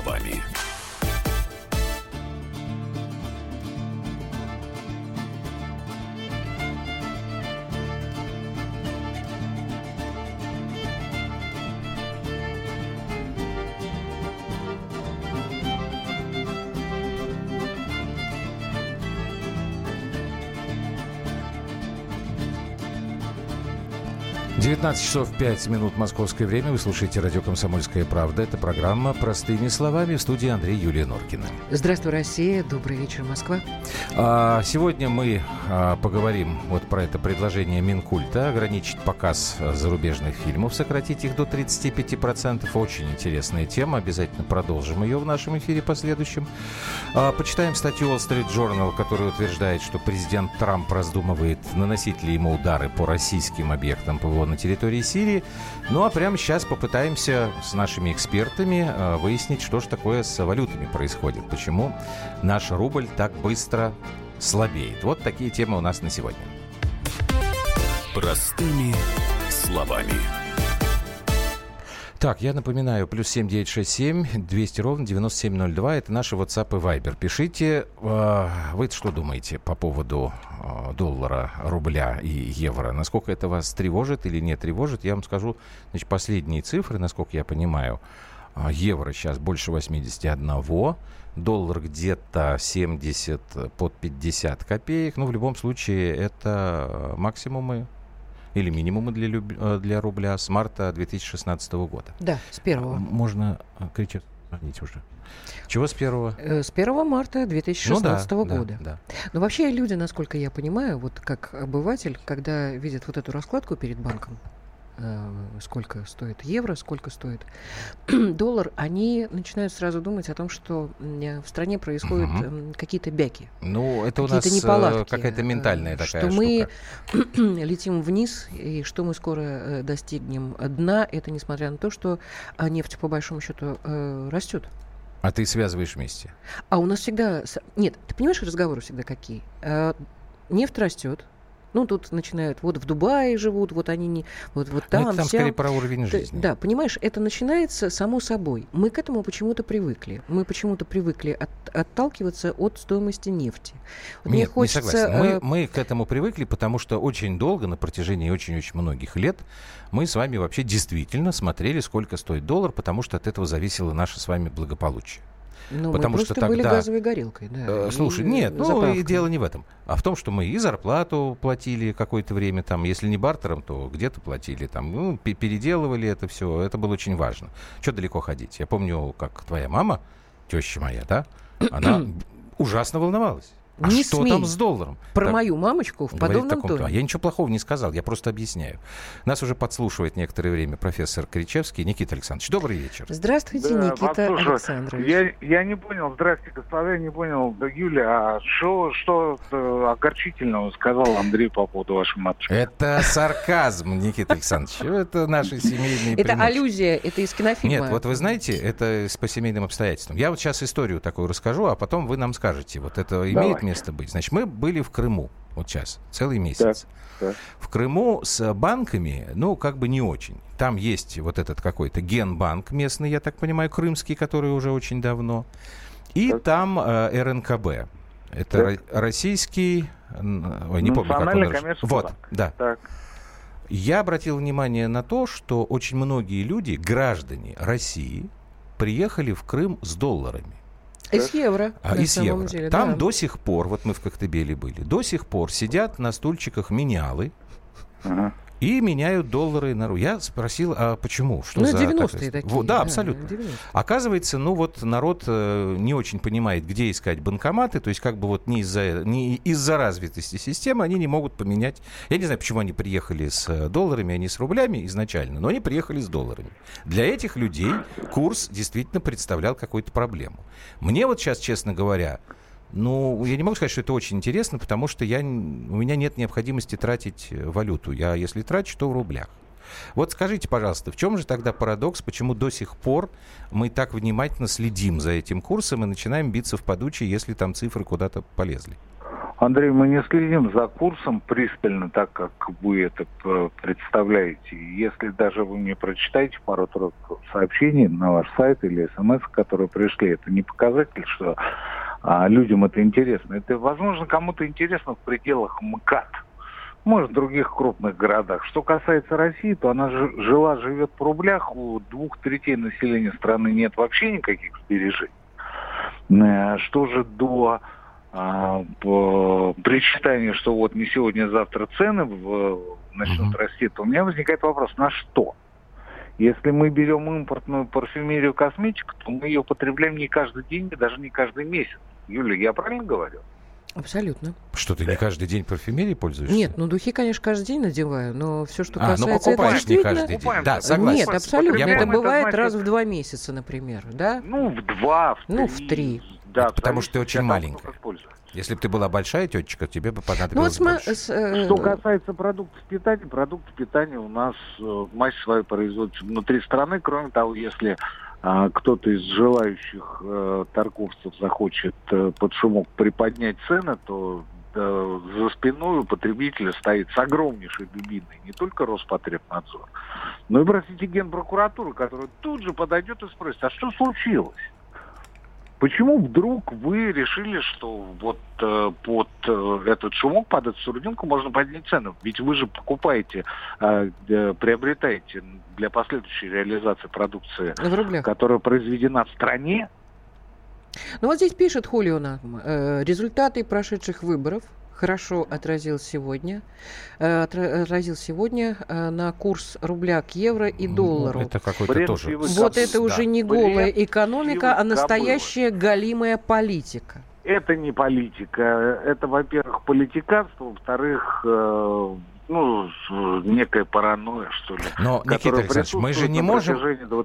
словами. 19 часов 5 минут московское время. Вы слушаете радио «Комсомольская правда». Это программа «Простыми словами» в студии Андрей Юлия Норкина. Здравствуй, Россия. Добрый вечер, Москва. А, сегодня мы а, поговорим вот про это предложение Минкульта ограничить показ зарубежных фильмов, сократить их до 35%. Очень интересная тема. Обязательно продолжим ее в нашем эфире последующем. А, почитаем статью Wall Street Journal, которая утверждает, что президент Трамп раздумывает, наносить ли ему удары по российским объектам ПВО на территории Сирии. Ну а прямо сейчас попытаемся с нашими экспертами э, выяснить, что же такое с валютами происходит. Почему наш рубль так быстро слабеет. Вот такие темы у нас на сегодня. Простыми словами. Так, я напоминаю, плюс 7967 200 ровно 9702. Это наши WhatsApp и Viber. Пишите, э, вы что думаете по поводу э, доллара, рубля и евро? Насколько это вас тревожит или не тревожит? Я вам скажу, значит, последние цифры, насколько я понимаю. Э, евро сейчас больше 81, доллар где-то 70 под 50 копеек. Ну, в любом случае, это максимумы или минимумы для, люб... Э, для рубля с марта 2016 года. Да, с первого. Можно э, кричать, звоните уже. Чего с первого? Э, с 1 марта 2016 ну, да, года. Да, да. Но вообще люди, насколько я понимаю, вот как обыватель, когда видят вот эту раскладку перед банком, сколько стоит евро, сколько стоит доллар, они начинают сразу думать о том, что в стране происходят угу. какие-то бяки. Ну, это у нас э, неполадки, какая-то ментальная такая что штука. мы летим вниз, и что мы скоро достигнем дна, это несмотря на то, что а, нефть, по большому счету, растет. А ты связываешь вместе? А у нас всегда... Нет, ты понимаешь, разговоры всегда какие? Нефть растет, ну, тут начинают, вот в Дубае живут, вот они не, вот, вот там, Но это там вся... скорее про уровень жизни. Да, понимаешь, это начинается само собой. Мы к этому почему-то привыкли. Мы почему-то привыкли от, отталкиваться от стоимости нефти. Вот Нет, хочется, не согласен. Мы, э, мы к этому привыкли, потому что очень долго, на протяжении очень-очень многих лет, мы с вами вообще действительно смотрели, сколько стоит доллар, потому что от этого зависело наше с вами благополучие. Ну, потому мы что тогда... были газовой горелкой, да. Э, слушай, нет, ну и дело не в этом, а в том, что мы и зарплату платили какое-то время, там, если не бартером, то где-то платили, там, ну, переделывали это все, это было очень важно. Что далеко ходить? Я помню, как твоя мама, теща моя, да, она ужасно волновалась. А не что смей. там с долларом? Про так, мою мамочку в подобном тоне. тоне. Я ничего плохого не сказал, я просто объясняю. Нас уже подслушивает некоторое время профессор Кричевский. Никита Александрович, добрый вечер. Здравствуйте, да, Никита послушаю. Александрович. Я, я не понял, здрасте, господа, я не понял, да, Юля, а шо, что э, огорчительного сказал Андрей по поводу вашей матушки? Это сарказм, Никита Александрович. Это наши семейные Это аллюзия, это из кинофильма. Нет, вот вы знаете, это по семейным обстоятельствам. Я вот сейчас историю такую расскажу, а потом вы нам скажете, вот это имеет. Место быть. Значит, мы были в Крыму вот сейчас, целый месяц. Так, так. В Крыму с банками, ну, как бы не очень. Там есть вот этот какой-то генбанк местный, я так понимаю, крымский, который уже очень давно. И Так. там э, РНКБ. Это Так. ро- российский... Ой, не помню, как он коммерческий Вот, банк. да. Так, Я обратил внимание на то, что очень многие люди, граждане России, приехали в Крым с долларами. Из евро, А, из евро. деле. Там да. до сих пор, вот мы в Коктебеле были, до сих пор сидят на стульчиках менялы ага. И меняют доллары на ру. Я спросил, а почему? Что Ну, за 90-е такая- такие. Вот, да, абсолютно. 90-е. Оказывается, ну вот народ э, не очень понимает, где искать банкоматы, то есть как бы вот не из-за не из-за развитости системы они не могут поменять. Я не знаю, почему они приехали с э, долларами, а не с рублями изначально, но они приехали с долларами. Для этих людей курс действительно представлял какую-то проблему. Мне вот сейчас, честно говоря, ну, я не могу сказать, что это очень интересно, потому что я, у меня нет необходимости тратить э, валюту. Я, если трачу, то в рублях. Вот скажите, пожалуйста, в чем же тогда парадокс, почему до сих пор мы так внимательно следим за этим курсом и начинаем биться в подучие, если там цифры куда-то полезли? Андрей, мы не следим за курсом пристально, так как вы это представляете. Если даже вы мне прочитаете пару-тройку сообщений на ваш сайт или смс, которые пришли, это не показатель, что а, людям это интересно. Это, возможно, кому-то интересно в пределах МКАД. Может, в других крупных городах. Что касается России, то она жила, живет в рублях. У двух третей населения страны нет вообще никаких сбережений. Э, что же до а, причитание, что вот не сегодня, а завтра цены в, начнут uh-huh. расти, то у меня возникает вопрос, на что? Если мы берем импортную парфюмерию, косметику, то мы ее потребляем не каждый день, даже не каждый месяц. Юля, я правильно говорю? Абсолютно. Что, ты да. не каждый день парфюмерией пользуешься? Нет, ну духи, конечно, каждый день надеваю, но все, что а, ну, касается... А, ну покупаешь не каждый день. Да, согласен. Нет, абсолютно. Я это бывает значит... раз в два месяца, например, да? Ну, в два, в три. Ну, в три. Да, потому что ты очень маленькая. Если бы ты была большая тетечка, тебе бы понадобилось ну, вот больше. С, э... Что касается продуктов питания, продукты питания у нас э, мать свою производится внутри страны. Кроме того, если э, кто-то из желающих э, торговцев захочет э, под шумок приподнять цены, то э, за спиной у потребителя стоит с огромнейшей дубиной не только Роспотребнадзор, но и, простите, Генпрокуратура, которая тут же подойдет и спросит, а что случилось? Почему вдруг вы решили, что вот э, под э, этот шумок, под эту сурдинку можно поднять цену? Ведь вы же покупаете, э, э, приобретаете для последующей реализации продукции, которая произведена в стране. Ну вот здесь пишет Хулио э, результаты прошедших выборов хорошо отразил сегодня, э, отразил сегодня э, на курс рубля к евро и доллару. Это какой-то тоже. Вот это уже не голая экономика, а настоящая галимая политика. Это не политика. Это, во-первых, политиканство, во-вторых, э, ну, некая паранойя, что ли. Но, Никита Александрович, мы же не можем...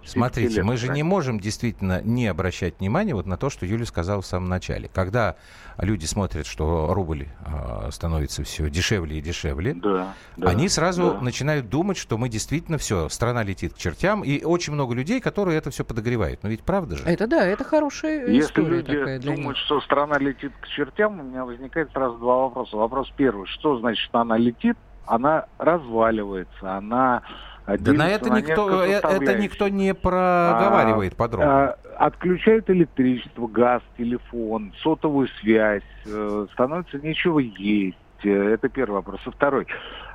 Смотрите, лет, мы же не можем действительно не обращать внимания вот на то, что Юля сказала в самом начале. Когда люди смотрят, что рубль э, становится все дешевле и дешевле, да, да, они сразу да. начинают думать, что мы действительно все, страна летит к чертям, и очень много людей, которые это все подогревают. Но ведь правда же? Это да, это хорошая Если история люди такая для думают, них. что страна летит к чертям, у меня возникает сразу два вопроса. Вопрос первый, что значит, что она летит? Она разваливается, она да на это никто, э, это никто не проговаривает а, подробно. А, отключают электричество, газ, телефон, сотовую связь, э, становится нечего есть. Э, это первый вопрос. И второй.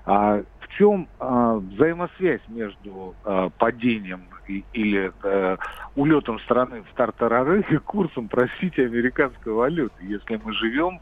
А, в чем а, взаимосвязь между а, падением и, или э, улетом страны в тартарары и курсом, простите, американской валюты. Если мы живем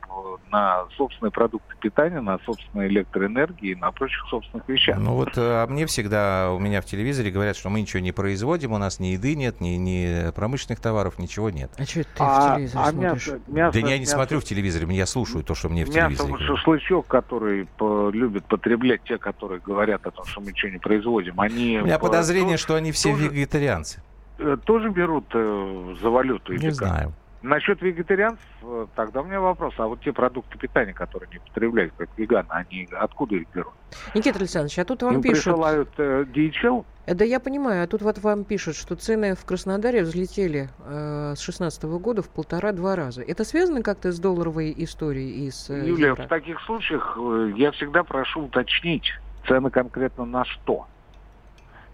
на собственные продукты питания, на собственной электроэнергии и на прочих собственных вещах. Ну вот э, а мне всегда, у меня в телевизоре говорят, что мы ничего не производим, у нас ни еды нет, ни, ни промышленных товаров, ничего нет. А что ты а, в телевизоре а смотришь? Мясо, мясо, да я не мясо, смотрю в телевизоре, я слушаю то, что мне в телевизоре Мясо, шашлычок, который по, любят потреблять те, которые говорят о том, что мы ничего не производим, они... У меня по, подозрение, то, что они все тоже, вегетарианцы. Э, тоже берут э, за валюту? Не знаю. Насчет вегетарианцев, э, тогда у меня вопрос. А вот те продукты питания, которые не потребляют, как веганы, они откуда их берут? Никита Александрович, а тут вам Им пишут... присылают э, DHL? Э, да я понимаю, а тут вот вам пишут, что цены в Краснодаре взлетели э, с 2016 года в полтора-два раза. Это связано как-то с долларовой историей и с э, Юлия, евро? в таких случаях э, я всегда прошу уточнить цены конкретно на что.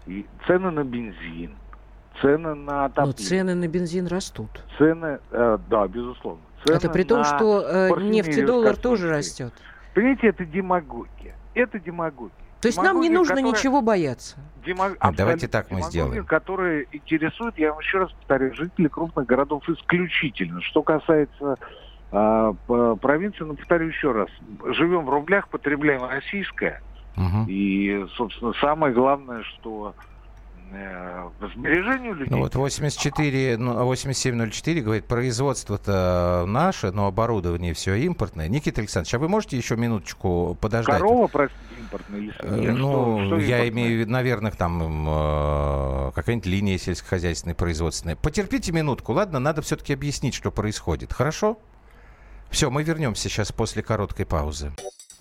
И цены на бензин, цены на отопление. Но цены на бензин растут. Цены, э, да, безусловно. Цены это при том, что э, нефтедоллар тоже растет. Понимаете, это демагогия. Это демагогия. То есть нам не нужно которая... ничего бояться. Демаг... А давайте так мы сделаем. Которые интересуют, я вам еще раз повторю, жителей крупных городов исключительно. Что касается э, провинции, ну, повторю еще раз. Живем в рублях, потребляем российское. Угу. И, собственно, самое главное, что Э, сбережению людей. Ну вот 84, 8704 ну, говорит, производство-то наше, но оборудование все импортное. Никита Александрович, а вы можете еще минуточку подождать? Корова, простите, импортная или? Нет, ну, что, что я имею в виду, наверное, там э, какая-нибудь линия сельскохозяйственной, производственная. Потерпите минутку, ладно? Надо все-таки объяснить, что происходит. Хорошо? Все, мы вернемся сейчас после короткой паузы.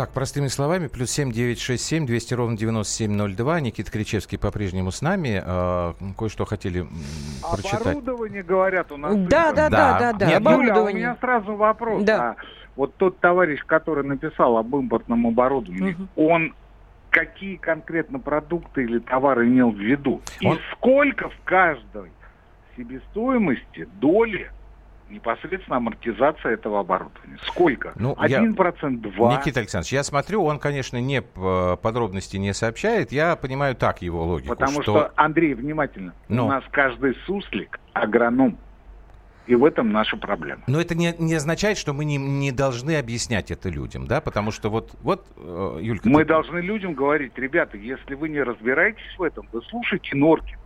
Так, простыми словами, плюс 7 967 200 ровно 9702. Никита Кричевский по-прежнему с нами. Э, кое-что хотели прочитать. Оборудование, говорят, у нас... Да, да, да, да, да. Нет, Юля, у меня сразу вопрос. Да. А вот тот товарищ, который написал об импортном оборудовании, угу. он какие конкретно продукты или товары имел в виду? Он... И сколько в каждой себестоимости доли непосредственно амортизация этого оборудования. Сколько? Ну, Один процент, два. Никита Александрович, я смотрю, он, конечно, не подробности не сообщает. Я понимаю так его логику. Потому что, что Андрей, внимательно, ну. у нас каждый суслик агроном. И в этом наша проблема. Но это не, не означает, что мы не, не должны объяснять это людям, да? Потому что вот, вот э, Юлька... Мы ты... должны людям говорить, ребята, если вы не разбираетесь в этом, вы слушайте Норкин.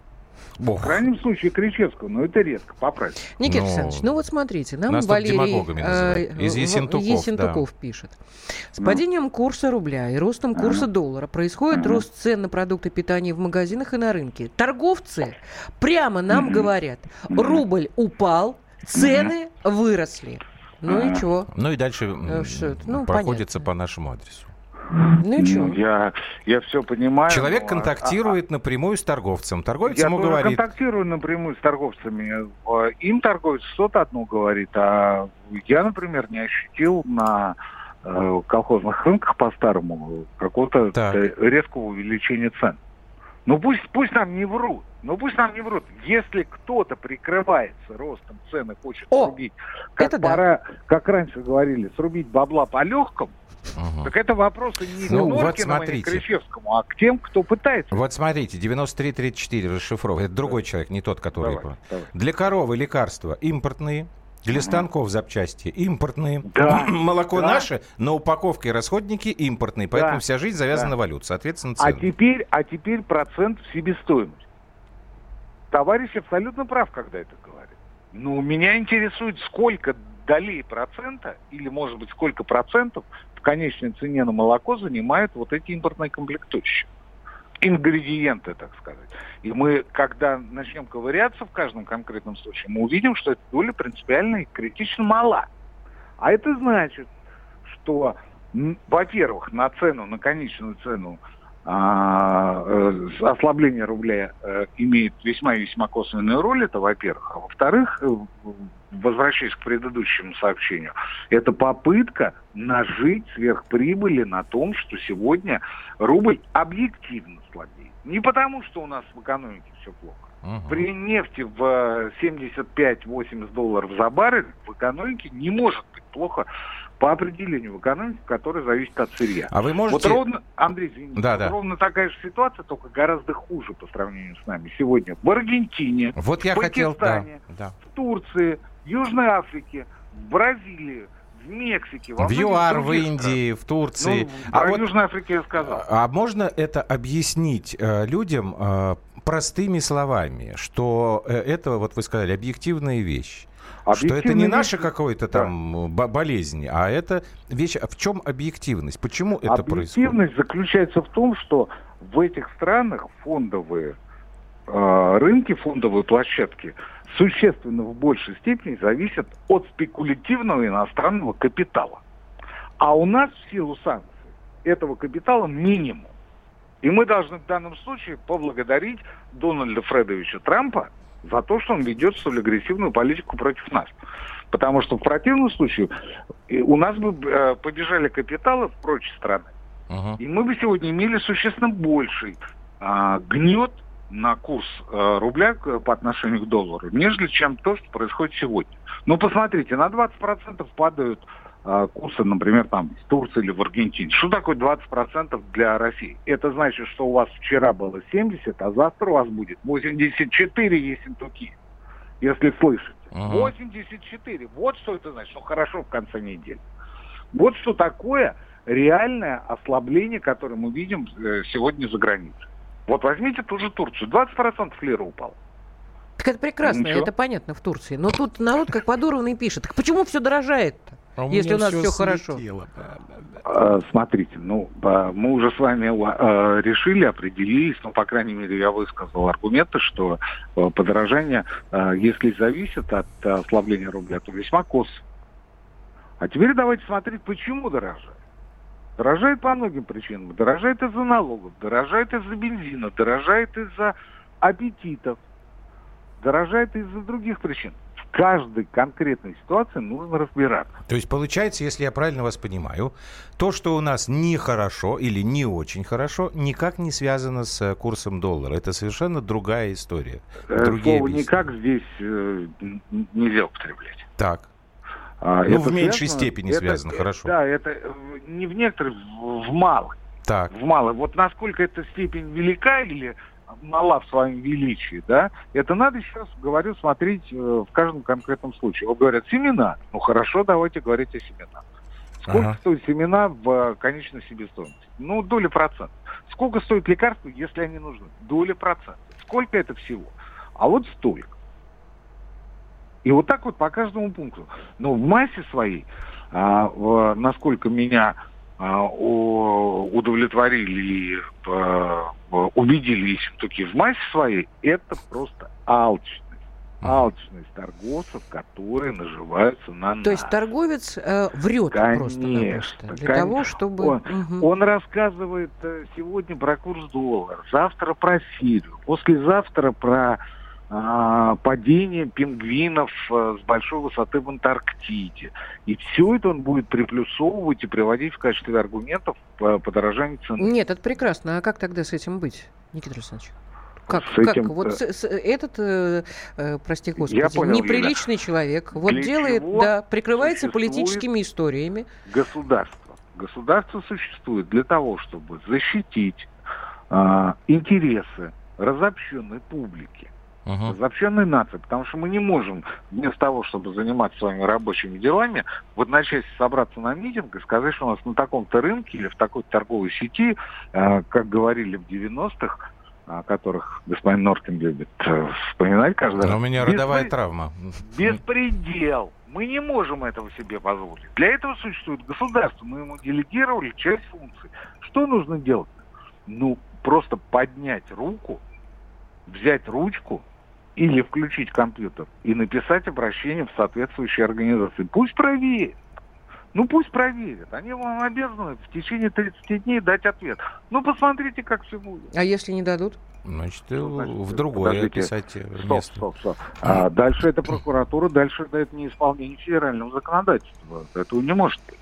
Бог. В крайнем случае Кричевского, но это редко, поправьте. Никита но... Александрович, ну вот смотрите, нам Нас Валерий э, из Есентуков, Есентуков да. пишет. С ну. падением курса рубля и ростом курса доллара происходит рост цен на продукты питания в магазинах и на рынке. Торговцы прямо нам говорят, рубль упал, цены выросли. Ну и чего? Ну и дальше э, ну, проходится понятно. по нашему адресу. Ну и что? Я, я все понимаю. Человек но, контактирует а, напрямую с торговцем. Торговец я ему говорит... контактирую напрямую с торговцами. Им торговец что-то одно говорит, а я, например, не ощутил на э, колхозных рынках по-старому какого-то резкого увеличения цен. Ну пусть, пусть нам не врут. Ну пусть нам не врут. Если кто-то прикрывается ростом цены, хочет О, срубить, как пора, да. как раньше говорили, срубить бабла по легкому, Угу. Так это вопросы не ну, к вот смотрите. к Кричевскому, а к тем, кто пытается. Вот смотрите, 9334 расшифровка. Это другой да. человек, не тот, который... Давай, давай. Для коровы лекарства импортные, для станков запчасти импортные. Да. Молоко да. наше, но упаковки и расходники импортные. Поэтому да. вся жизнь завязана да. на валют. Соответственно, цены. А теперь, а теперь процент в себестоимости. Товарищ абсолютно прав, когда это говорит. Но меня интересует, сколько долей процента, или, может быть, сколько процентов конечной цене на молоко занимают вот эти импортные комплектующие. Ингредиенты, так сказать. И мы, когда начнем ковыряться в каждом конкретном случае, мы увидим, что эта доля принципиально и критично мала. А это значит, что, во-первых, на цену, на конечную цену а, э, ослабление рубля э, имеет весьма и весьма косвенную роль, это во-первых. А во-вторых, э, возвращаясь к предыдущему сообщению, это попытка нажить сверхприбыли на том, что сегодня рубль объективно слабеет. Не потому, что у нас в экономике все плохо. Угу. При нефти в 75-80 долларов за баррель в экономике не может быть плохо по определению в экономике, которая зависит от сырья. А вы можете... Вот ровно, Андрей, извините, да, вот да. ровно такая же ситуация, только гораздо хуже по сравнению с нами сегодня. В Аргентине, вот я в Пакистане, хотел, да, да. в Турции, Южной Африке, в Бразилии, в Мексике, во в ЮАР, в Индии, в Турции. Ну, а про вот, Южной Африке я сказал. А можно это объяснить э, людям э, простыми словами, что э, это, вот вы сказали, объективная вещь? Что это не наша какая-то там да. болезнь, а это вещь. В чем объективность? Почему это объективность происходит? Объективность заключается в том, что в этих странах фондовые э, рынки, фондовые площадки существенно в большей степени зависят от спекулятивного иностранного капитала. А у нас в силу санкций этого капитала минимум. И мы должны в данном случае поблагодарить Дональда Фредовича Трампа за то, что он ведет столь агрессивную политику против нас. Потому что в противном случае у нас бы э, побежали капиталы в прочие страны. Uh-huh. И мы бы сегодня имели существенно больший а, гнет на курс а, рубля по отношению к доллару, нежели чем то, что происходит сегодня. Ну, посмотрите, на 20% падают а, курсы, например, там в Турции или в Аргентине. Что такое 20% для России? Это значит, что у вас вчера было 70, а завтра у вас будет 84 Ессентуки, если слышите. Ага. 84. Вот что это значит. Ну, хорошо в конце недели. Вот что такое реальное ослабление, которое мы видим э, сегодня за границей. Вот возьмите ту же Турцию. 20% лира упал. Так это прекрасно, Ничего. это понятно в Турции. Но тут народ как подорванный пишет. Так почему все дорожает-то? А если у нас все, все хорошо. А, смотрите, ну, мы уже с вами а, решили, определились, ну, по крайней мере, я высказал аргументы, что подорожание, если зависит от ослабления рубля, то весьма кос. А теперь давайте смотреть, почему дорожает. Дорожает по многим причинам. Дорожает из-за налогов, дорожает из-за бензина, дорожает из-за аппетитов, дорожает из-за других причин. В каждой конкретной ситуации нужно разбираться. То есть получается, если я правильно вас понимаю, то, что у нас нехорошо или не очень хорошо, никак не связано с курсом доллара. Это совершенно другая история. Э, Другие Слово «никак» здесь э, нельзя употреблять. Так. А, ну, это в меньшей связано, степени это, связано, это, хорошо. Да, это э, не в некоторых, в малых. Так. В малых. Вот насколько эта степень велика или мала в своем величии, да, это надо сейчас, говорю, смотреть э, в каждом конкретном случае. Вот говорят, семена. Ну, хорошо, давайте говорить о семенах. Сколько ага. стоят семена в конечной себестоимости? Ну, доля процента. Сколько стоит лекарства, если они нужны? Доля процента. Сколько это всего? А вот столько. И вот так вот по каждому пункту. Но в массе своей, а, в, насколько меня а, удовлетворили и а, убедили таки в массе своей, это просто алчность. Алчность торговцев, которые наживаются на нас. То есть торговец э, врет просто-напросто для конечно. того, чтобы... Он, угу. он рассказывает э, сегодня про курс доллара, завтра про Сирию, послезавтра про а, падением пингвинов э, с большой высоты в Антарктиде. И все это он будет приплюсовывать и приводить в качестве аргументов по подорожанию цены. Нет, это прекрасно. А как тогда с этим быть, Никита Александрович? Как, с этим, как? Вот с, с, этот, э, э, прости господи, я понял, неприличный Юля. человек, вот делает, да, прикрывается политическими историями. Государство. Государство существует для того, чтобы защитить э, интересы разобщенной публики uh-huh. разобщенной нации, потому что мы не можем вместо того, чтобы заниматься своими рабочими делами, в одночасье собраться на митинг и сказать, что у нас на таком-то рынке или в такой торговой сети, э, как говорили в 90-х, о которых господин Норкин любит э, вспоминать каждый раз. Но у меня родовая Беспри... травма. Беспредел. Мы не можем этого себе позволить. Для этого существует государство. Мы ему делегировали часть функций. Что нужно делать? Ну, просто поднять руку, взять ручку или включить компьютер и написать обращение в соответствующие организации. Пусть проверят. Ну пусть проверят. Они вам обязаны в течение 30 дней дать ответ. Ну посмотрите, как все будет. А если не дадут? Значит, Значит в другое подождите. писать э, стоп, место. Стоп, стоп. А дальше это прокуратура, дальше это неисполнение федерального законодательства. Этого не может быть.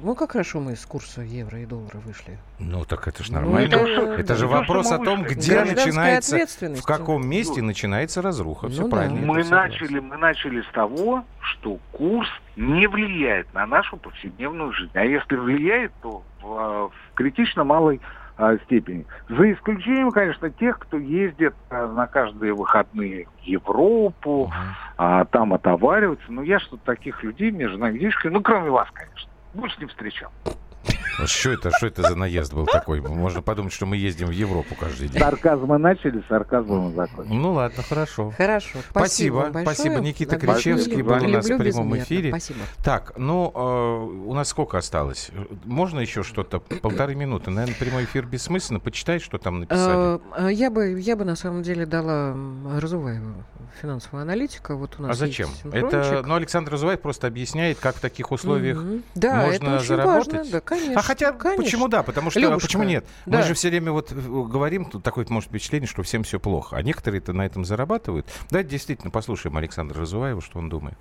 Ну, как хорошо мы с курса евро и доллара вышли. Ну, так это же ну, нормально. Ну, это, это же вопрос о том, где начинается, в каком месте ну, начинается разруха. Все ну, правильно. Мы начали, мы начали с того, что курс не влияет на нашу повседневную жизнь. А если влияет, то в, в критично малой а, степени. За исключением, конечно, тех, кто ездит а, на каждые выходные в Европу, uh-huh. а, там отовариваться. Но я что-то таких людей между нами, ну, кроме вас, конечно больше не встречал. Что это, что это за наезд был такой? Можно подумать, что мы ездим в Европу каждый день. Сарказмы начали, сарказмом закончили. Ну ладно, хорошо. Хорошо. Спасибо. Спасибо, спасибо Никита Кричевский был у нас в прямом эфире. Спасибо. Так, ну, э, у нас сколько осталось? Можно еще что-то? Полторы минуты. Наверное, прямой эфир бессмысленно. Почитай, что там написали. Э, я бы, я бы на самом деле дала Разуваеву финансового аналитика. Вот у нас а зачем? Это, ну, Александр Разуваев просто объясняет, как в таких условиях mm-hmm. да, можно это очень заработать. Важно. Да, конечно. А хотя, конечно. почему да? Потому что, Любушка, почему нет? Да. Мы же все время вот э, говорим, тут такое может впечатление, что всем все плохо. А некоторые-то на этом зарабатывают. Давайте действительно послушаем Александра Разуваева, что он думает.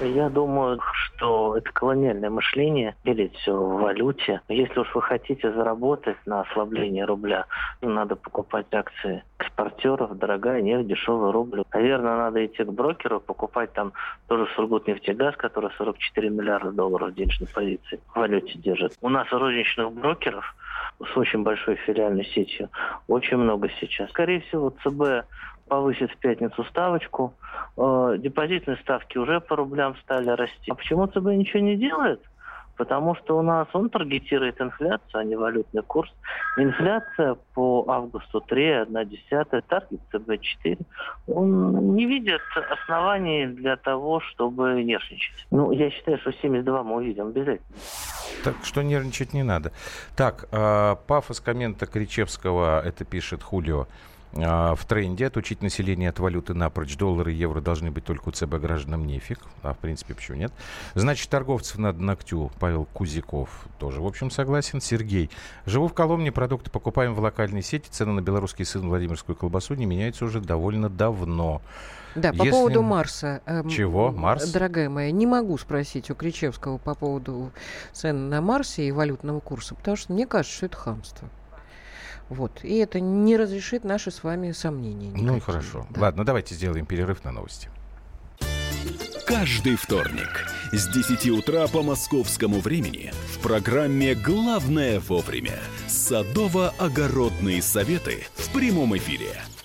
Я думаю, что это колониальное мышление, делить все в валюте. Если уж вы хотите заработать на ослаблении рубля, ну, надо покупать акции экспортеров, дорогая нефть, дешевый рубль. Наверное, надо идти к брокеру, покупать там тоже Сургутнефтегаз, который 44 миллиарда долларов денежной позиции в валюте держит. У нас розничных брокеров с очень большой филиальной сетью очень много сейчас. Скорее всего, ЦБ повысит в пятницу ставочку. Э, депозитные ставки уже по рублям стали расти. А почему ЦБ ничего не делает? потому что у нас он таргетирует инфляцию, а не валютный курс. Инфляция по августу 3,1, таргет ЦБ 4. Он не видит оснований для того, чтобы нервничать. Ну, я считаю, что 72 мы увидим обязательно. Так что нервничать не надо. Так, э, пафос коммента Кричевского, это пишет Хулио. А, в тренде отучить население от валюты напрочь. Доллары и евро должны быть только у ЦБ гражданам нефиг. А в принципе, почему нет? Значит, торговцев надо ногтю. Павел Кузяков тоже, в общем, согласен. Сергей. Живу в Коломне, продукты покупаем в локальной сети. Цены на белорусский сын Владимирскую колбасу не меняются уже довольно давно. Да, по Если- поводу Марса. эм, Чего? Марс? Дорогая моя, не могу спросить у Кричевского по поводу цен на Марсе и валютного курса, потому что мне кажется, что это хамство. Вот. И это не разрешит наши с вами сомнения. Ну и никакие. хорошо. Да. Ладно, давайте сделаем перерыв на новости. Каждый вторник с 10 утра по московскому времени в программе «Главное вовремя» садово-огородные советы в прямом эфире.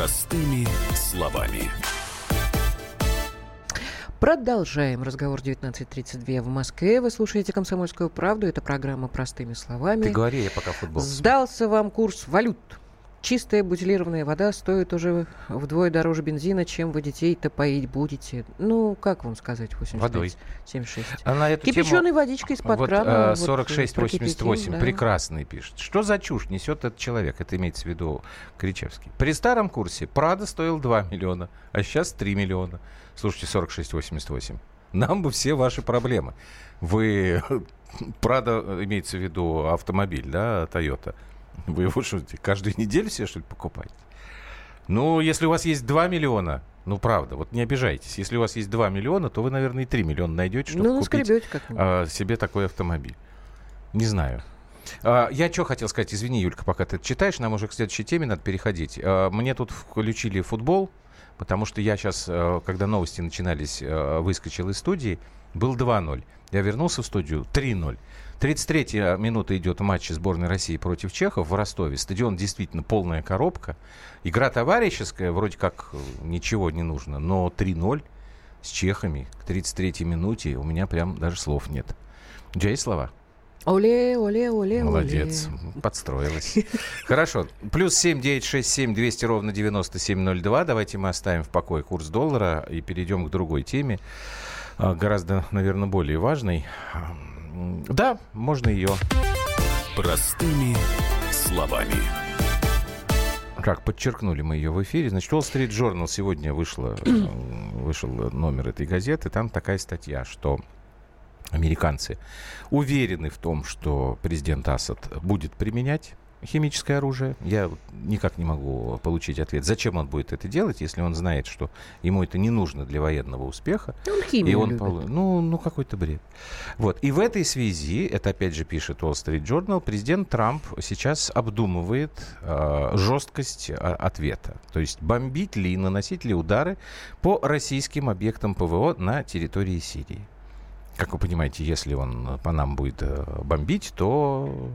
Простыми словами. Продолжаем разговор 19.32 в Москве. Вы слушаете «Комсомольскую правду». Это программа «Простыми словами». Ты говори, я пока футбол. Сдался вам курс валют. Чистая бутилированная вода стоит уже вдвое дороже бензина, чем вы детей-то поить будете. Ну, как вам сказать, 85, Водой. 76. А на эту тему- Кипяченой водичкой из-под вот, крана. э, вот, 4688 прокипятил, да. прекрасный пишет. Что за чушь несет этот человек? Это имеется в виду Кричевский. При старом курсе Прада стоил 2 миллиона, а сейчас 3 миллиона. Слушайте, 4688. Нам бы все ваши проблемы. Вы... Прада имеется в виду автомобиль, да, Toyota. Вы его что, каждую неделю себе, что ли, покупаете? Ну, если у вас есть 2 миллиона, ну, правда, вот не обижайтесь. Если у вас есть 2 миллиона, то вы, наверное, и 3 миллиона найдете, чтобы Ну, купить наскребете как-нибудь. а, себе такой автомобиль. Не знаю. А, я что хотел сказать, извини, Юлька, пока ты это читаешь, нам уже к следующей теме надо переходить. А, мне тут включили футбол, потому что я сейчас, когда новости начинались, а, выскочил из студии, был 2-0. Я вернулся в студию 3-0. 33-я минута идет матч сборной России против Чехов в Ростове. Стадион действительно полная коробка. Игра товарищеская, вроде как э, ничего не нужно, но 3-0 с чехами к 33-й минуте у меня прям даже слов нет. У тебя есть слова? Оле, оле, оле, Молодец, оле. подстроилась. Хорошо. Плюс 7 9 6 7 200 ровно 9702. Давайте мы оставим в покое курс доллара и перейдем к другой теме, а, гораздо, наверное, более важной. Да, можно ее. Простыми словами. Как подчеркнули мы ее в эфире. Значит, Wall Street Journal сегодня вышла, э, вышел номер этой газеты. Там такая статья, что американцы уверены в том, что президент Асад будет применять химическое оружие. Я никак не могу получить ответ, зачем он будет это делать, если он знает, что ему это не нужно для военного успеха. Он И химию он, любит. полу- ну, ну какой-то бред. Вот. И в этой связи, это опять же пишет Wall Street Journal, президент Трамп сейчас обдумывает э, жесткость э, ответа. То есть бомбить ли и наносить ли удары по российским объектам ПВО на территории Сирии. Как вы понимаете, если он по нам будет э, бомбить, то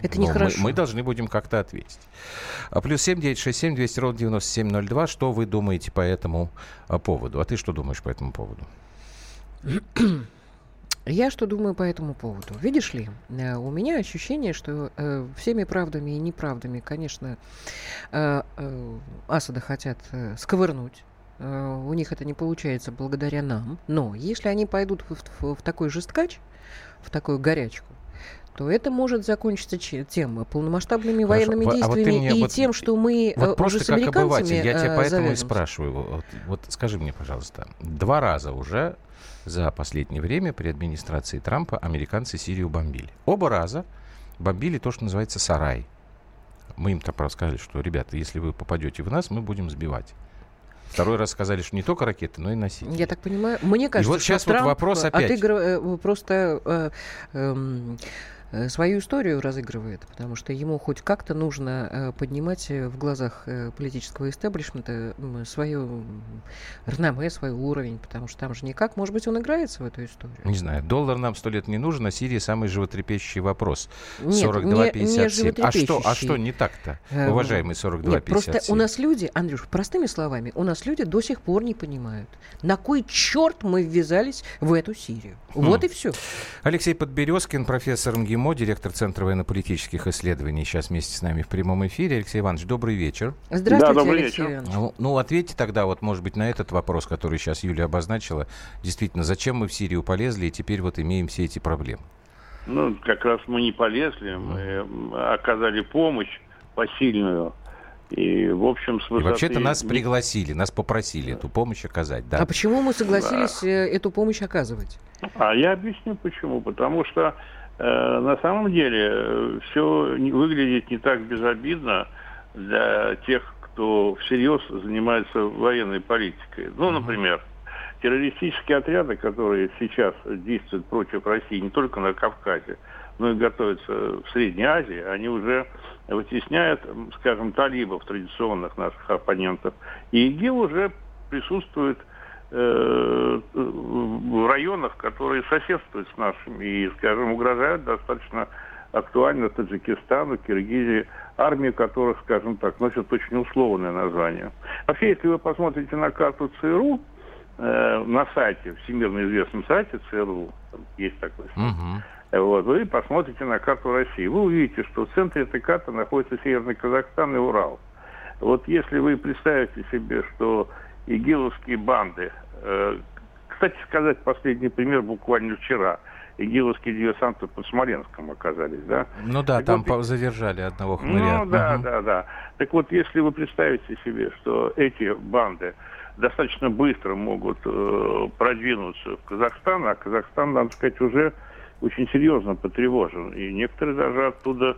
Это ну, нехорошо. Мы, мы должны будем как-то ответить. А, Плюс 7 967 200 ровно 9702. Что вы думаете по этому а, поводу? А ты что думаешь по этому поводу? Я что думаю по этому поводу? Видишь ли, э, у меня ощущение, что э, всеми правдами и неправдами, конечно, э, э, Асада хотят э, сковырнуть. Э, у них это не получается благодаря нам. Но если они пойдут в, в- в такой жесткач, в такую горячку, то это может закончиться тем полномасштабными Хорошо. военными Во- а вот действиями и вот- тем, что мы Вот э, просто уже с как американцами обыватель, я тебя э, поэтому и завяжемся. спрашиваю. Вот, вот скажи мне, пожалуйста, два раза уже за последнее время при администрации Трампа американцы Сирию бомбили. Оба раза бомбили то, что называется сарай. Мы им там сказали, что, ребята, если вы попадете в нас, мы будем сбивать. Второй раз сказали, что не только ракеты, но и носители. Я так понимаю. Мне кажется, и вот сейчас что вот Трамп вопрос опять. Отыгрыв... просто э, э, Э, свою историю разыгрывает, потому что ему хоть как-то нужно э, поднимать э, в глазах политического истеблишмента свою реноме, свой уровень, потому что там же никак, может быть, он играется в эту историю. Не знаю, доллар нам сто лет не нужен, а Сирия самый животрепещущий вопрос. 42-57. А что, а что не так-то, уважаемый 42-57? Просто у нас люди, Андрюш, простыми словами, у нас люди до сих пор не понимают, на кой черт мы ввязались в эту Сирию. Вот хм. и все. Алексей Подберезкин, профессор МГИМО, МГИМО, директор Центра военно-политических исследований, сейчас вместе с нами в прямом эфире. Алексей Иванович, добрый вечер. Здравствуйте, да, добрый Алексей вечер. Ну, ну, ответьте тогда, вот, может быть, на этот вопрос, который сейчас Юлия обозначила. Действительно, зачем мы в Сирию полезли и теперь вот имеем все эти проблемы? Ну, как раз мы не полезли, мы оказали помощь посильную и, в общем, с высоты... И вообще-то нас пригласили, нас попросили эту помощь оказать, да? А почему мы согласились да. Э, эту помощь оказывать? А я объясню почему. Потому что на самом деле э, все выглядит не так безобидно для тех, кто всерьез занимается военной политикой. Ну, например, террористические отряды, которые сейчас действуют против России не только на Кавказе, но и готовятся в Средней Азии, они уже вытесняют, скажем, талибов, традиционных наших оппонентов. И ИГИЛ уже присутствует Э, в районах, которые соседствуют с нашими и, скажем, угрожают достаточно актуально Таджикистану, Киргизии, армии которых, скажем так, носят очень условное название. Вообще, если вы посмотрите на карту ЦРУ, э, на сайте, всемирно известном сайте ЦРУ, есть такой сайт, uh-huh. вот, вы посмотрите на карту России, вы увидите, что в центре этой карты находится Северный Казахстан и Урал. Вот если вы представите себе, что игиловские банды Э, кстати сказать, последний пример буквально вчера. Игиловские диверсанты под Смоленском оказались, да? Ну да, так там вот, задержали одного хмыря. Ну да, угу. да, да. Так вот, если вы представите себе, что эти банды достаточно быстро могут э, продвинуться в Казахстан, а Казахстан, надо сказать, уже очень серьезно потревожен. И некоторые даже оттуда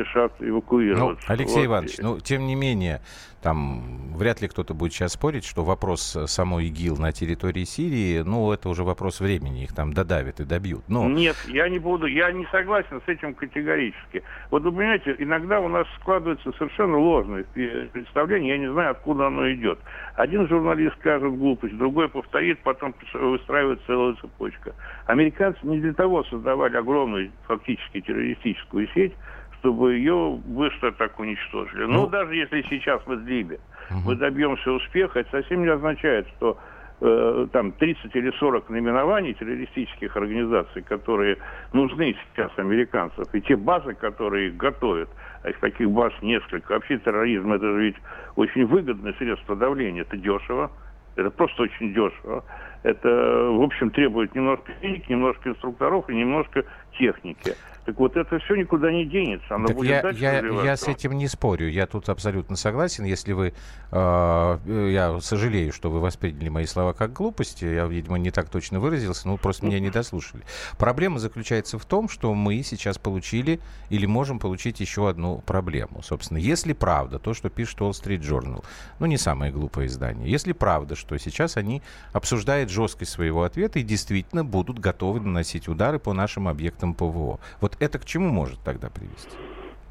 спешат эвакуироваться. Ну, Алексей вот. Иванович, ну, тем не менее, там вряд ли кто-то будет сейчас спорить, что вопрос самой ИГИЛ на территории Сирии, ну, это уже вопрос времени, их там додавят и добьют. Но... Нет, я не буду, я не согласен с этим категорически. Вот вы понимаете, иногда у нас складывается совершенно ложное представление, я не знаю, откуда оно идет. Один журналист скажет глупость, другой повторит, потом выстраивает целую цепочку. Американцы не для того создавали огромную фактически террористическую сеть, чтобы ее быстро так уничтожили. Ну, ну даже если сейчас в Идлибе угу. мы добьемся успеха, это совсем не означает, что э, там 30 или 40 наименований террористических организаций, которые нужны сейчас американцев, и те базы, которые их готовят, а их таких баз несколько. Вообще терроризм это же ведь очень выгодное средство давления, это дешево, это просто очень дешево. Это, в общем, требует немножко денег, немножко инструкторов и немножко техники. Так вот это все никуда не денется. Оно так будет я, я, я с этим не спорю. Я тут абсолютно согласен. Если вы... Э, я сожалею, что вы восприняли мои слова как глупости. Я, видимо, не так точно выразился, но просто меня не дослушали. Проблема заключается в том, что мы сейчас получили или можем получить еще одну проблему. Собственно, если правда то, что пишет Wall Street Journal, ну, не самое глупое издание, если правда, что сейчас они обсуждают жесткость своего ответа и действительно будут готовы наносить удары по нашим объектам ПВО. Вот вот это к чему может тогда привести?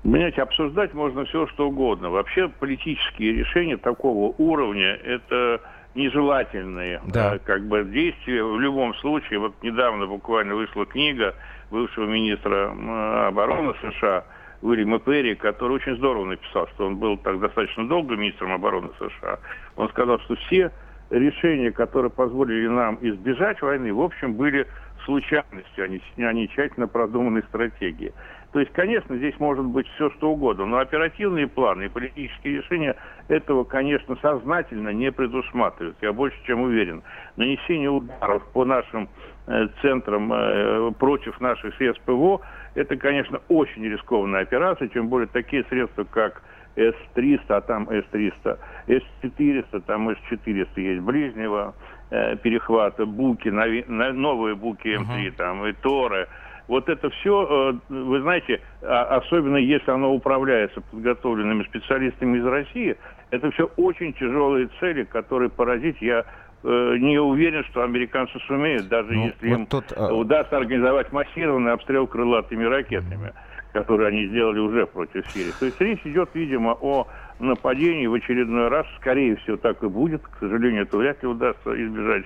Понимаете, обсуждать можно все, что угодно. Вообще политические решения такого уровня – это нежелательные да. э, как бы действия. В любом случае, вот недавно буквально вышла книга бывшего министра обороны США Уильяма Перри, который очень здорово написал, что он был так достаточно долго министром обороны США. Он сказал, что все решения, которые позволили нам избежать войны, в общем, были случайностью, а не, а не тщательно продуманной стратегией. То есть, конечно, здесь может быть все что угодно, но оперативные планы и политические решения этого, конечно, сознательно не предусматривают. Я больше чем уверен. Нанесение ударов по нашим э, центрам э, против наших средств ПВО, это, конечно, очень рискованная операция, тем более такие средства, как С-300, а там С-300, С-400, там С-400 есть ближнего, Э, перехвата, буки, нови, новые буки М3, uh-huh. там, и Торы, вот это все, э, вы знаете, а, особенно если оно управляется подготовленными специалистами из России, это все очень тяжелые цели, которые поразить я э, не уверен, что американцы сумеют, даже ну, если вот им тут, а... удастся организовать массированный обстрел крылатыми ракетами, которые они сделали уже против Сирии. То есть речь идет, видимо, о нападении в очередной раз. Скорее всего, так и будет. К сожалению, это вряд ли удастся избежать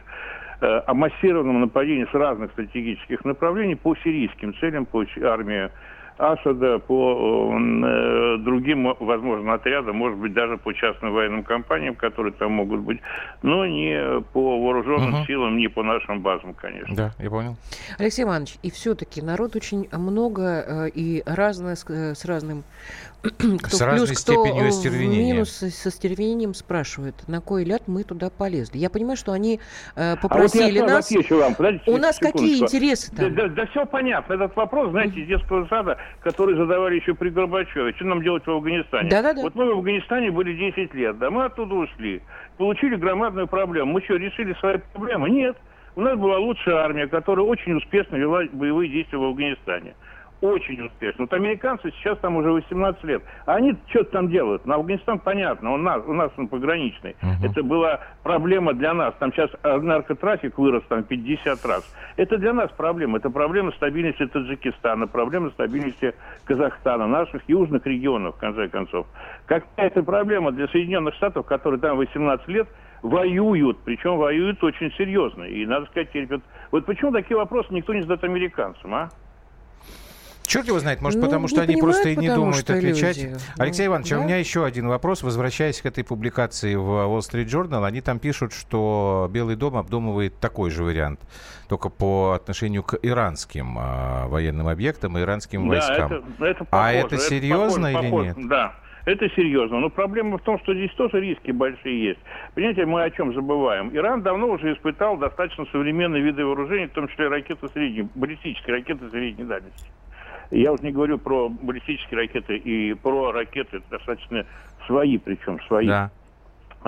Э, о массированном нападении с разных стратегических направлений по сирийским целям, по армии Асада, по э, другим, возможно, отрядам, может быть, даже по частным военным компаниям, которые там могут быть, но не по вооруженным угу. силам, не по нашим базам, конечно. Да, я понял. Алексей Иванович, и все-таки народ очень много э, и разное с, э, с разным кто с разной плюс, степенью остервенения. Минус со стервенением спрашивает, на кой ляд мы туда полезли. Я понимаю, что они э, попросили а вот нас... Вам. Подождите, У нас какие интересы там? Да, да, да все понятно. Этот вопрос, знаете, из детского сада, который задавали еще при Горбачеве. Что нам делать в Афганистане? Да, да, да. Вот мы в Афганистане были 10 лет, да, мы оттуда ушли. Получили громадную проблему. Мы что, решили свои проблемы? Нет. У нас была лучшая армия, которая очень успешно вела боевые действия в Афганистане очень успешно. Вот американцы сейчас там уже 18 лет. А они что-то там делают. На Афганистан понятно, у нас, у нас он пограничный. Uh-huh. Это была проблема для нас. Там сейчас наркотрафик вырос там 50 раз. Это для нас проблема. Это проблема стабильности Таджикистана, проблема стабильности Казахстана, наших южных регионов, в конце концов. Какая это проблема для Соединенных Штатов, которые там 18 лет воюют, причем воюют очень серьезно. И надо сказать, вот, вот почему такие вопросы никто не задает американцам, а? Черт его знает, может, ну, потому что они просто и не думают отвечать. Люди. Алексей Иванович, да? у меня еще один вопрос. Возвращаясь к этой публикации в Wall Street Journal, они там пишут, что Белый дом обдумывает такой же вариант, только по отношению к иранским э, военным объектам и иранским да, войскам. Это, это а похоже, а это серьезно это похоже, или нет? Да. Это серьезно. Но проблема в том, что здесь тоже риски большие есть. Понимаете, мы о чем забываем? Иран давно уже испытал достаточно современные виды вооружений, в том числе ракеты средней, баллистические ракеты средней дальности. Я уже не говорю про баллистические ракеты и про ракеты достаточно свои, причем свои. Да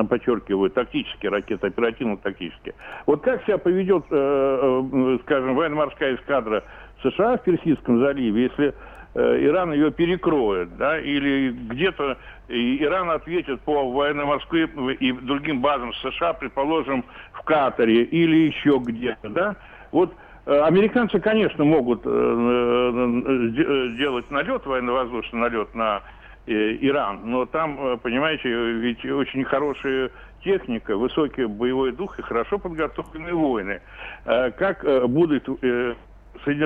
подчеркиваю, тактические ракеты, оперативно-тактические. Вот как себя поведет, э, э, скажем, военно-морская эскадра США в Персидском заливе, если э, Иран ее перекроет, да, или где-то Иран ответит по военно-морской и другим базам США, предположим, в Катаре или еще где-то, да, вот Э, американцы, конечно, могут э, э, сделать налет, военно-воздушный налет на Иран, но там, понимаете, ведь очень хорошая техника, высокий боевой дух и хорошо подготовленные воины. Как будут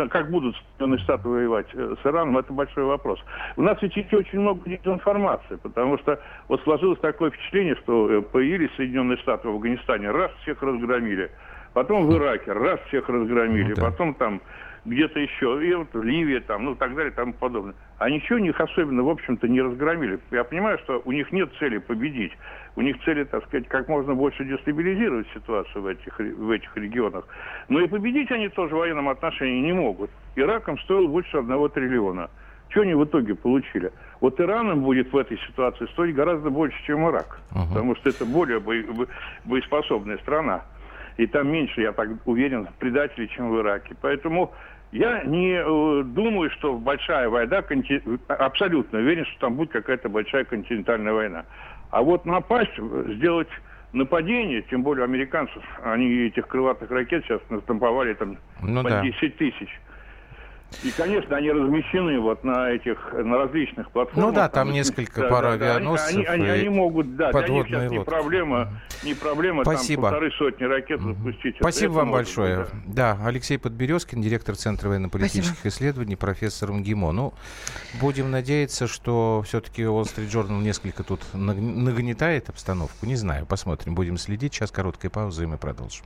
как будут Соединенные Штаты воевать с Ираном, это большой вопрос. У нас ведь очень много информации, потому что вот сложилось такое впечатление, что появились Соединенные Штаты в Афганистане, раз всех разгромили – потом в Ираке, раз всех разгромили, ну, да. потом там где-то еще, и вот Ливия там, ну, так далее, и тому подобное. А ничего у них особенно, в общем-то, не разгромили. Я понимаю, что у них нет цели победить. У них цели, так сказать, как можно больше дестабилизировать ситуацию в этих, в этих регионах. Но и победить они тоже в военном отношении не могут. Ираком стоил больше одного триллиона. Что они в итоге получили? Вот Ираном будет в этой ситуации стоить гораздо больше, чем Ирак. Uh-huh. Потому что это более боеспособная страна и там меньше, я так уверен, предателей, чем в Ираке. Поэтому я не э, думаю, что большая война, абсолютно уверен, что там будет какая-то большая континентальная война. А вот напасть, сделать нападение, тем более американцев, они этих крылатых ракет сейчас настамповали там ну, по да. 10 тысяч. И, конечно, они размещены вот на этих, на различных платформах. Ну да, там, там несколько да, пар да, авианосцев они, они, они, они могут, да, для них сейчас не проблема, не проблема Спасибо. там полторы сотни ракет запустить. Спасибо вам большое. Быть, да. да, Алексей Подберезкин, директор Центра военно-политических Спасибо. исследований, профессор МГИМО. Ну, будем надеяться, что все-таки Wall Street Journal несколько тут нагнетает обстановку. Не знаю, посмотрим, будем следить. Сейчас короткая пауза, и мы продолжим.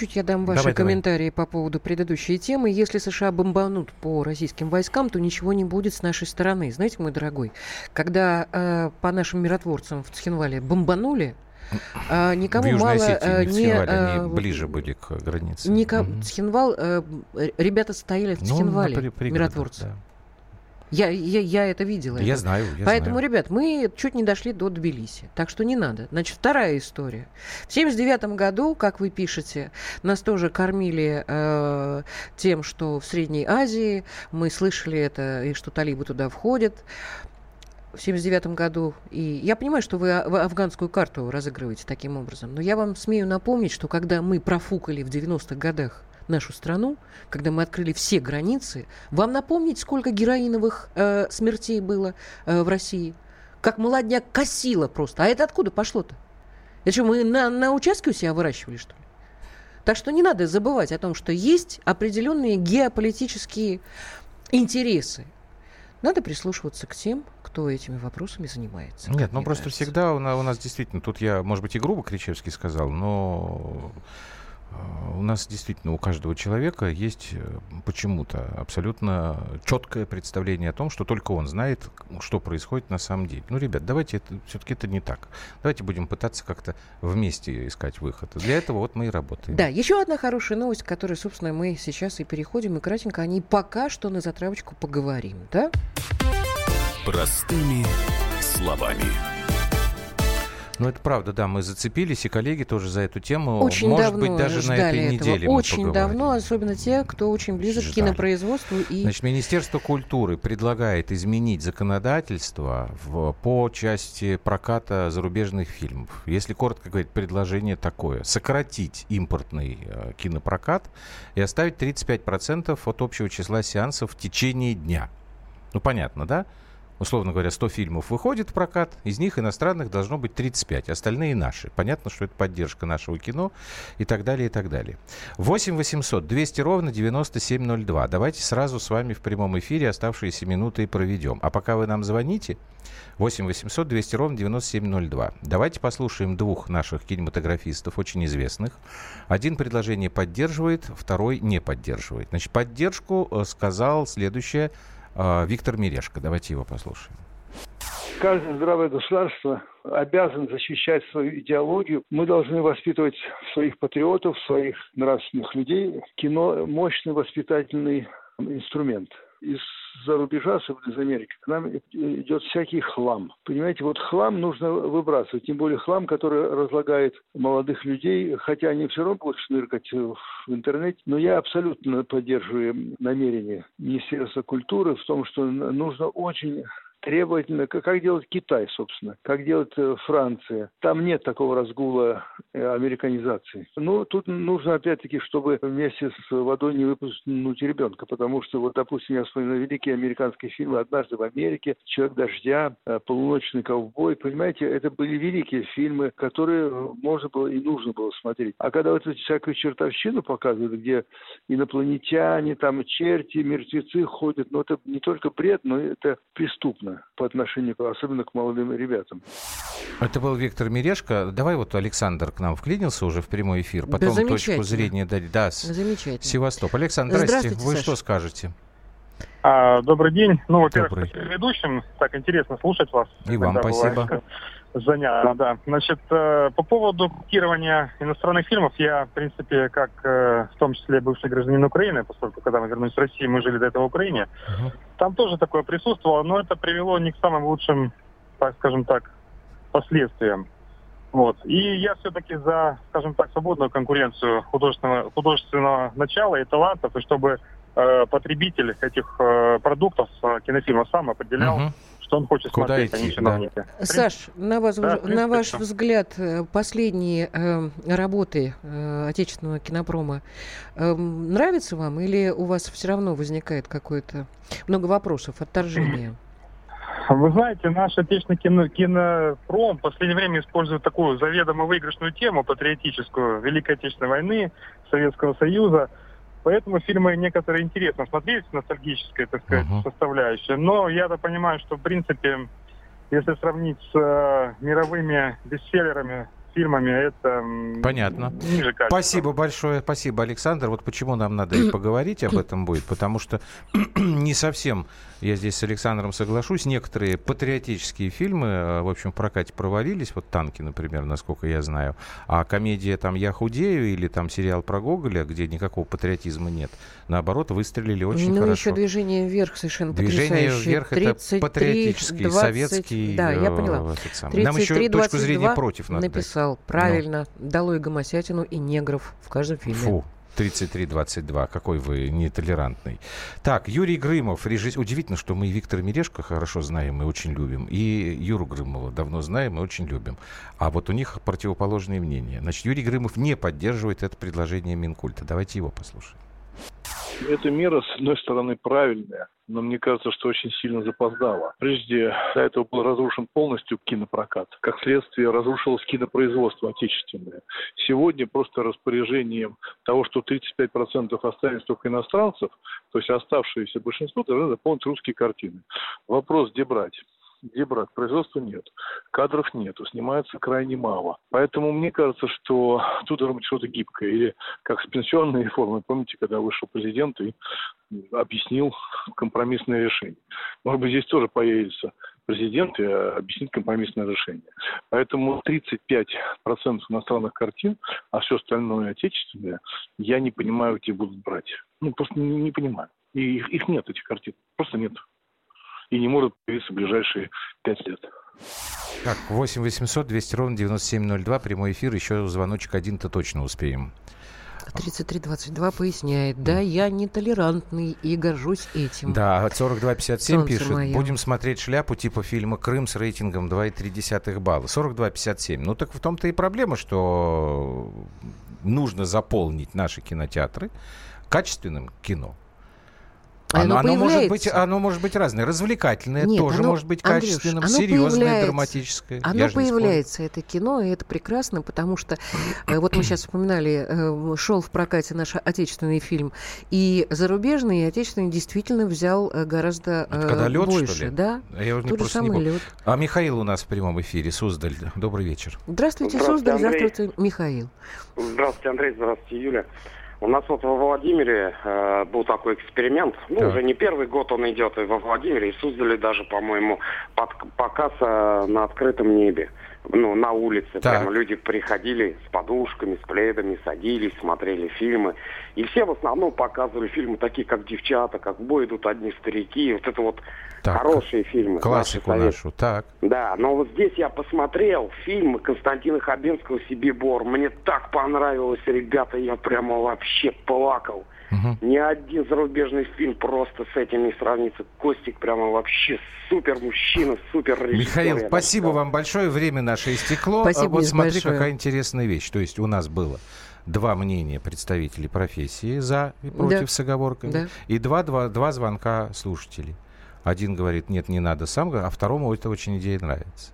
чуть-чуть я дам ваши давай, комментарии давай. по поводу предыдущей темы. Если США бомбанут по российским войскам, то ничего не будет с нашей стороны. Знаете, мой дорогой, когда э, по нашим миротворцам в Цхинвале бомбанули, а, никому в Южной мало Осетии, не, Цхинвале, а, они ближе были к границе. Ника... Угу. Цхинвал, э, ребята стояли в Цхинвале, ну, миротворцы. Да. Я, я, я это видела. Я это. знаю. Я Поэтому, знаю. ребят, мы чуть не дошли до Тбилиси. Так что не надо. Значит, вторая история. В 79 году, как вы пишете, нас тоже кормили э, тем, что в Средней Азии мы слышали это, и что талибы туда входят в 79 году. И я понимаю, что вы, вы афганскую карту разыгрываете таким образом. Но я вам смею напомнить, что когда мы профукали в 90-х годах нашу страну, когда мы открыли все границы, вам напомнить, сколько героиновых э, смертей было э, в России? Как молодняк косила просто. А это откуда пошло-то? Это что, мы на, на участке у себя выращивали, что ли? Так что не надо забывать о том, что есть определенные геополитические интересы. Надо прислушиваться к тем, кто этими вопросами занимается. Нет, ну просто кажется. всегда у нас, у нас действительно, тут я, может быть, и грубо Кричевский сказал, но у нас действительно у каждого человека есть э, почему-то абсолютно четкое представление о том, что только он знает, что происходит на самом деле. Ну, ребят, давайте это все-таки это не так. Давайте будем пытаться как-то вместе искать выход. Для этого вот мы и работаем. Да, еще одна хорошая новость, к которой, собственно, мы сейчас и переходим, и кратенько о ней пока что на затравочку поговорим, да? Простыми словами. Ну, это правда, да, мы зацепились, и коллеги тоже за эту тему. Очень Может давно быть, даже на этой этого. неделе Очень мы давно, особенно те, кто очень близок ждали. к кинопроизводству. И... Значит, Министерство культуры предлагает изменить законодательство в, по части проката зарубежных фильмов. Если коротко говорить, предложение такое. Сократить импортный э, кинопрокат и оставить 35% от общего числа сеансов в течение дня. Ну, понятно, да? Условно говоря, 100 фильмов выходит в прокат, из них иностранных должно быть 35, остальные наши. Понятно, что это поддержка нашего кино и так далее, и так далее. 8 800 200 ровно 9702. Давайте сразу с вами в прямом эфире оставшиеся минуты и проведем. А пока вы нам звоните, 8 800 200 ровно 9702. Давайте послушаем двух наших кинематографистов, очень известных. Один предложение поддерживает, второй не поддерживает. Значит, поддержку э, сказал следующее Виктор Мирешко. Давайте его послушаем. Каждое здравое государство обязан защищать свою идеологию. Мы должны воспитывать своих патриотов, своих нравственных людей. Кино – мощный воспитательный инструмент. Из-за рубежа, особенно из Америки, к нам идет всякий хлам. Понимаете, вот хлам нужно выбрасывать, тем более хлам, который разлагает молодых людей, хотя они все равно будут шныркать в интернете. Но я абсолютно поддерживаю намерение Министерства культуры в том, что нужно очень требовательно, как делает Китай, собственно, как делает э, Франция. Там нет такого разгула э, американизации. Но тут нужно, опять-таки, чтобы вместе с водой не выпустить ребенка, потому что, вот, допустим, я вспоминаю великие американские фильмы «Однажды в Америке», «Человек дождя», э, «Полуночный ковбой». Понимаете, это были великие фильмы, которые можно было и нужно было смотреть. А когда вот эту всякую чертовщину показывают, где инопланетяне, там черти, мертвецы ходят, ну это не только бред, но это преступно серьезно по отношению, особенно к молодым ребятам. Это был Виктор Мирешко. Давай вот Александр к нам вклинился уже в прямой эфир. Потом да точку зрения дать. Да, замечательно. Севастополь. Александр, здрасте. Здравствуйте, Вы Саша. что скажете? А, добрый день. Ну, во-первых, ведущим. Так интересно слушать вас. И вам спасибо. Бывает занятно, да. Значит, э, по поводу копирования иностранных фильмов, я, в принципе, как э, в том числе бывший гражданин Украины, поскольку когда мы вернулись в Россию, мы жили до этого в Украине, uh-huh. там тоже такое присутствовало, но это привело не к самым лучшим, так скажем так, последствиям. Вот. И я все-таки за, скажем так, свободную конкуренцию художественного, художественного начала и талантов, и чтобы э, потребитель этих э, продуктов э, кинофильмов сам определял, uh-huh что он хочет Куда смотреть, идти, а не чиновники. Да. Саш, на, вас, да, на ваш взгляд, э, последние э, работы э, отечественного кинопрома э, нравятся вам или у вас все равно возникает какое-то много вопросов, отторжения? Вы знаете, наш отечественный кино, кинопром в последнее время использует такую заведомо выигрышную тему патриотическую Великой Отечественной войны, Советского Союза – Поэтому фильмы некоторые интересно смотреть, ностальгическая, так сказать, uh-huh. составляющая. Но я-то понимаю, что, в принципе, если сравнить с э, мировыми бестселлерами фильмами, это Понятно. ниже качества. Спасибо большое, спасибо, Александр. Вот почему нам надо и поговорить об этом будет, потому что не совсем я здесь с Александром соглашусь. Некоторые патриотические фильмы, э, в общем, в прокате провалились. Вот «Танки», например, насколько я знаю. А комедия там «Я худею» или там сериал про Гоголя, где никакого патриотизма нет, наоборот, выстрелили очень ну, хорошо. еще «Движение вверх» совершенно Движение потрясающее. вверх это 33, патриотический, 20, советский. Да, я э, поняла. этот самый. Нам еще 33, точку зрения 22 против надо дать. написал. Правильно. Долой гомосятину и негров в каждом фильме. Фу. 33-22. Какой вы нетолерантный. Так, Юрий Грымов, режиссер. Удивительно, что мы и Виктора Мирешко хорошо знаем и очень любим. И Юру Грымова давно знаем и очень любим. А вот у них противоположные мнения. Значит, Юрий Грымов не поддерживает это предложение Минкульта. Давайте его послушаем. Эта мера, с одной стороны, правильная, но мне кажется, что очень сильно запоздала. Прежде до этого был разрушен полностью кинопрокат. Как следствие, разрушилось кинопроизводство отечественное. Сегодня просто распоряжением того, что 35% останется только иностранцев, то есть оставшееся большинство должны заполнить русские картины. Вопрос, где брать? Где брать? Производства нет, кадров нету, снимается крайне мало. Поэтому мне кажется, что тут должно быть что-то гибкое. Или как с пенсионной реформой, помните, когда вышел президент и объяснил компромиссное решение. Может быть, здесь тоже появится президент и объяснит компромиссное решение. Поэтому 35% иностранных картин, а все остальное отечественное, я не понимаю, где будут брать. Ну, просто не, не понимаю. И их, их нет, этих картин. Просто нет и не может появиться в ближайшие пять лет. Так, 8 800 200 ровно 9702, прямой эфир, еще звоночек один-то точно успеем. 3322 поясняет, да, я нетолерантный и горжусь этим. Да, 4257 Солнце пишет, мое. будем смотреть шляпу типа фильма «Крым» с рейтингом 2,3 балла. 4257. Ну так в том-то и проблема, что нужно заполнить наши кинотеатры качественным кино. А Оно, оно оно может быть, оно может быть разное. Развлекательное Нет, тоже оно- может быть Андрюш, качественным, оно серьезное, драматическое. Оно Я не появляется, это кино, и это прекрасно, потому что э, вот мы сейчас вспоминали, э, шел в прокате наш отечественный фильм, и зарубежный, и отечественный действительно взял э, гораздо Это э, когда лед, больше. что ли? Да, Я уже тот же не самый помню. лед. А Михаил у нас в прямом эфире, Суздаль. Добрый вечер. Здравствуйте, Здравствуйте, Суздаль, Андрей. здравствуйте, Михаил. Здравствуйте, Андрей, здравствуйте, Юля. У нас вот во Владимире э, был такой эксперимент. Ну, Так. уже не первый год он идет и во Владимире, и создали даже, по-моему, под, показ э, на открытом небе. Ну, на улице. Так. Прямо люди приходили с подушками, с пледами, садились, смотрели фильмы. И все в основном показывали фильмы такие, как «Девчата», как «В бой идут одни старики». Вот это вот Так, хорошие фильмы. Классику наши нашу. Так. да, но вот здесь я посмотрел фильм Константина Хабенского «Сибибор». Мне так понравилось, ребята, я прямо вообще плакал. Мгм. Ни один зарубежный фильм просто с этим не сравнится. Костик прямо вообще супер мужчина, супер режиссер. Михаил, спасибо вам большое. Время наше истекло. Спасибо, А вот Миш, смотри, большое. какая интересная вещь. То есть у нас было два мнения представителей профессии за и против Да. с оговорками. Да. И два, два, два звонка слушателей. Один говорит, нет, не надо сам, а второму эта очень идея нравится.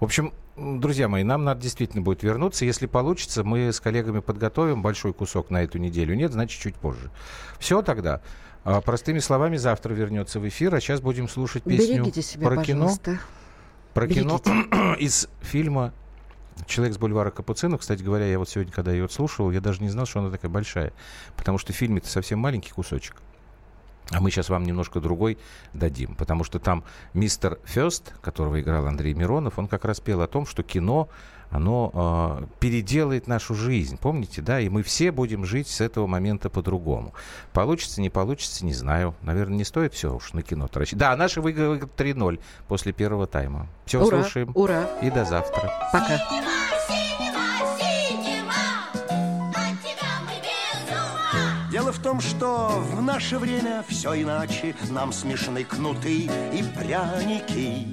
В общем, друзья мои, нам надо действительно будет вернуться. Если получится, мы с коллегами подготовим большой кусок на эту неделю. Нет, значит, чуть позже. Все тогда. А, Простыми словами, завтра вернется в эфир, а сейчас будем слушать песню себя, про кино. пожалуйста. Про кино Берегите. из фильма «Человек с бульвара Капуцинов». Кстати говоря, я вот сегодня, когда ее слушал, я даже не знал, что она такая большая. Потому что в фильме-то совсем маленький кусочек. А мы сейчас вам немножко другой дадим. Потому что там мистер Фест, которого играл Андрей Миронов, он как раз пел о том, что кино, оно э, переделает нашу жизнь. Помните, да? И мы все будем жить с этого момента по-другому. Получится, не получится, не знаю. Наверное, не стоит все уж на кино тратить. Да, наши выиграли 3-0 после первого тайма. Все, Ура, слушаем. ура. И до завтра. Пока. В том, что в наше время все иначе. Нам смешны кнуты и пряники.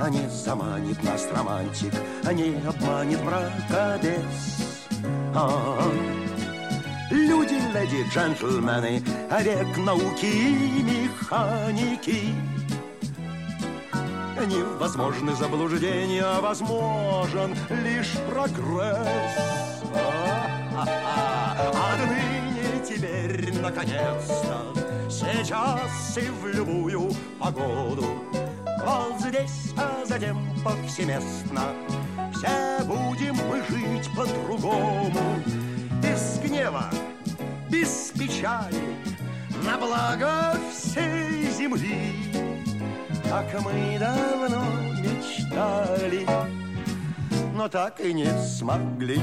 А не заманит нас романтик А не обманет мракобес А, Люди, леди, джентльмены А век науки и механики. Невозможны заблуждения, а возможен лишь прогресс. А-а-а. Отныне теперь, наконец-то, сейчас и в любую погоду, вот здесь, а затем повсеместно, все будем мы жить по-другому. Без гнева, без печали, на благо всей земли. Как мы давно мечтали, но так и не смогли.